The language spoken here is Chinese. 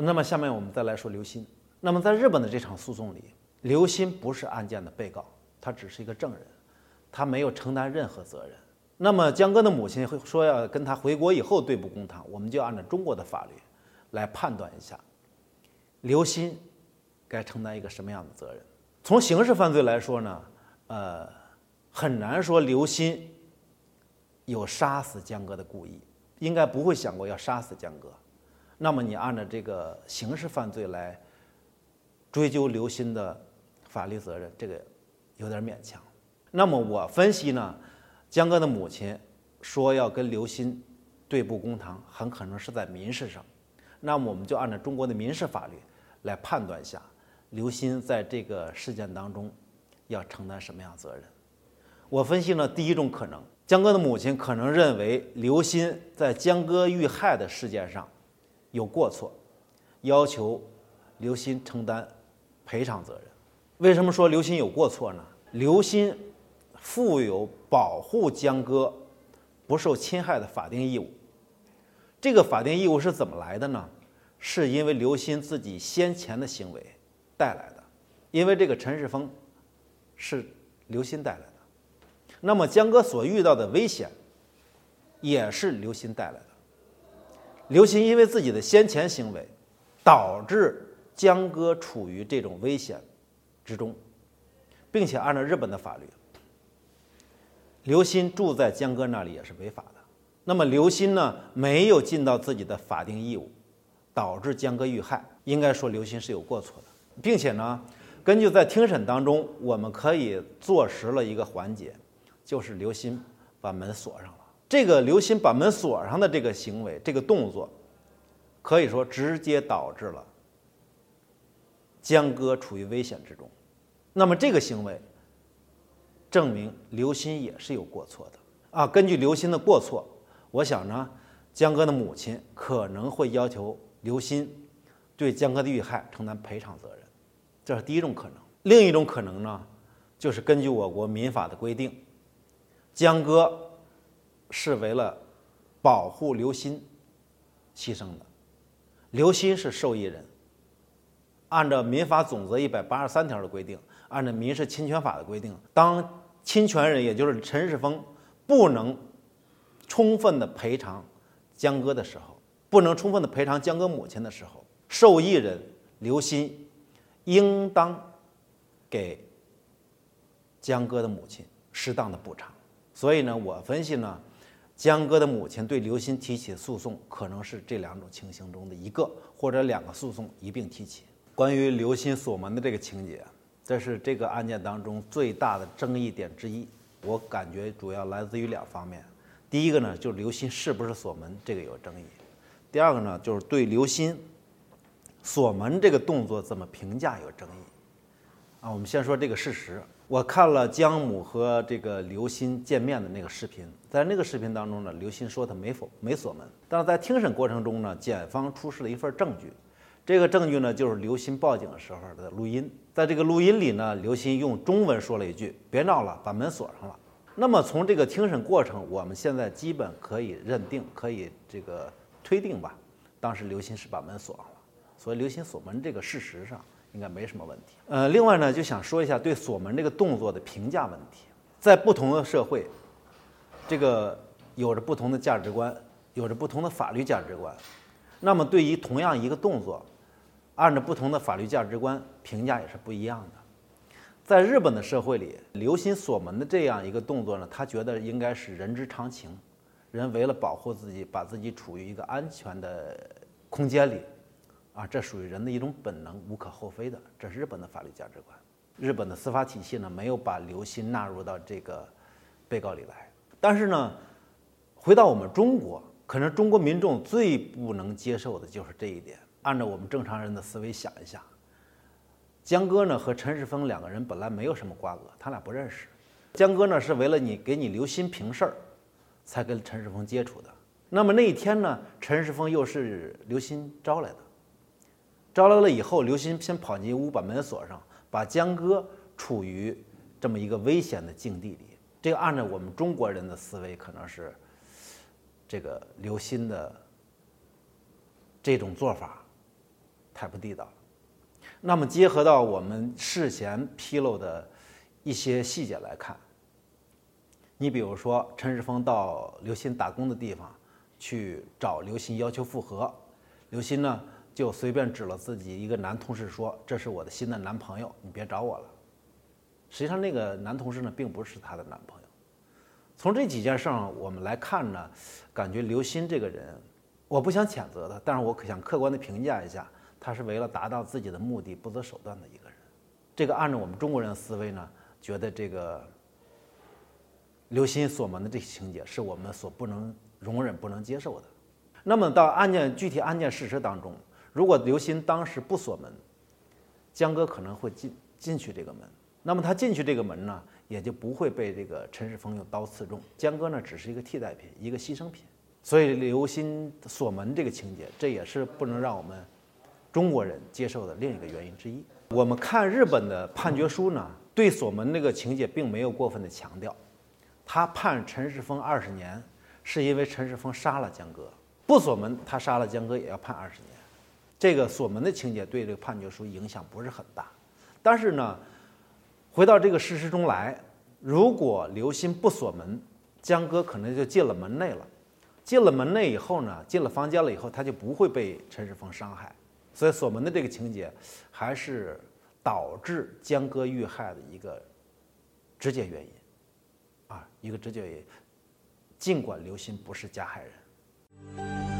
那么下面我们再来说刘鑫。那么在日本的这场诉讼里，刘鑫不是案件的被告，他只是一个证人，他没有承担任何责任。那么江歌的母亲会说要跟他回国以后对簿公堂，我们就按照中国的法律来判断一下，刘鑫该承担一个什么样的责任。从刑事犯罪来说呢，呃，很难说刘鑫有杀死江歌的故意，应该不会想过要杀死江歌。那么你按照这个刑事犯罪来追究刘鑫的法律责任，这个有点勉强。那么我分析呢，江哥的母亲说要跟刘鑫对簿公堂，很可能是在民事上。那么我们就按照中国的民事法律来判断一下。刘鑫在这个事件当中要承担什么样责任？我分析呢第一种可能，江哥的母亲 可能认为刘鑫在江歌遇害的事件上有过错，要求刘鑫承担赔偿责任。为什么说刘鑫有过错呢？刘鑫负有保护江歌不受侵害的法定义务。这个法定义务是怎么来的呢？是因为刘鑫自己先前的行为。带来的，因为这个陈世峰是刘鑫带来的，那么江歌所遇到的危险也是刘鑫带来的。刘鑫因为自己的先前行为，导致江歌处于这种危险之中，并且按照日本的法律，刘鑫住在江歌那里也是违法的。那么刘鑫呢，没有尽到自己的法定义务，导致江歌遇害，应该说刘鑫是有过错的。并且呢，根据在庭审当中，我们可以坐实了一个环节，就是刘鑫把门锁上了。这个刘鑫把门锁上的这个行为，这个动作，可以说直接导致了江歌处于危险之中。那么这个行为证明刘鑫也是有过错的啊。根据刘鑫的过错，我想呢，江歌的母亲可能会要求刘鑫对江歌的遇害承担赔偿责任。这是第一种可能，另一种可能呢，就是根据我国民法的规定，江歌是为了保护刘鑫牺牲的，刘鑫是受益人。按照民法总则一百八十三条的规定，按照民事侵权法的规定，当侵权人也就是陈世峰不能充分的赔偿江歌的时候，不能充分的赔偿江歌母亲的时候，受益人刘鑫。应当给江歌的母亲适当的补偿，所以呢，我分析呢，江歌的母亲对刘鑫提起诉讼，可能是这两种情形中的一个，或者两个诉讼一并提起。关于刘鑫锁门的这个情节，这是这个案件当中最大的争议点之一。我感觉主要来自于两方面，第一个呢，就是刘鑫是不是锁门，这个有争议；第二个呢，就是对刘鑫。锁门这个动作怎么评价有争议啊？我们先说这个事实。我看了江母和这个刘鑫见面的那个视频，在那个视频当中呢，刘鑫说他没否没锁门，但是在庭审过程中呢，检方出示了一份证据，这个证据呢就是刘鑫报警的时候的录音。在这个录音里呢，刘鑫用中文说了一句：“别闹了，把门锁上了。”那么从这个庭审过程，我们现在基本可以认定，可以这个推定吧，当时刘鑫是把门锁上了。所以刘鑫锁门这个事实上应该没什么问题。呃，另外呢，就想说一下对锁门这个动作的评价问题。在不同的社会，这个有着不同的价值观，有着不同的法律价值观。那么对于同样一个动作，按照不同的法律价值观评价也是不一样的。在日本的社会里，留心锁门的这样一个动作呢，他觉得应该是人之常情，人为了保护自己，把自己处于一个安全的空间里。啊，这属于人的一种本能，无可厚非的。这是日本的法律价值观。日本的司法体系呢，没有把刘鑫纳入到这个被告里来。但是呢，回到我们中国，可能中国民众最不能接受的就是这一点。按照我们正常人的思维想一下，江歌呢和陈世峰两个人本来没有什么瓜葛，他俩不认识。江歌呢是为了你给你刘鑫平事儿，才跟陈世峰接触的。那么那一天呢，陈世峰又是刘鑫招来的。招来了以后，刘鑫先跑进屋，把门锁上，把江歌处于这么一个危险的境地里。这个按照我们中国人的思维，可能是这个刘鑫的这种做法太不地道了。那么结合到我们事前披露的一些细节来看，你比如说陈世峰到刘鑫打工的地方去找刘鑫要求复合，刘鑫呢就随便指了自己一个男同事说：“这是我的新的男朋友，你别找我了。”实际上那个男同事呢并不是她的男朋友。从这几件事上我们来看呢，感觉刘鑫这个人，我不想谴责他，但是我可想客观的评价一下。他是为了达到自己的目的不择手段的一个人，这个按照我们中国人的思维呢，觉得这个刘鑫锁门的这些情节是我们所不能容忍、不能接受的。那么到案件具体案件事实当中，如果刘鑫当时不锁门，江哥可能会进进去这个门，那么他进去这个门呢，也就不会被这个陈世峰用刀刺中。江哥呢，只是一个替代品，一个牺牲品。所以刘鑫锁门这个情节，这也是不能让我们。中国人接受的另一个原因之一，我们看日本的判决书呢，对锁门那个情节并没有过分的强调，他判陈世峰二十年，是因为陈世峰杀了江歌，不锁门他杀了江歌也要判二十年，这个锁门的情节对这个判决书影响不是很大，但是呢，回到这个事实中来，如果刘鑫不锁门，江歌可能就进了门内了，进了门内以后呢，进了房间了以后，他就不会被陈世峰伤害。所以锁门的这个情节，还是导致江歌遇害的一个直接原因，啊，一个直接原因。尽管刘鑫不是加害人。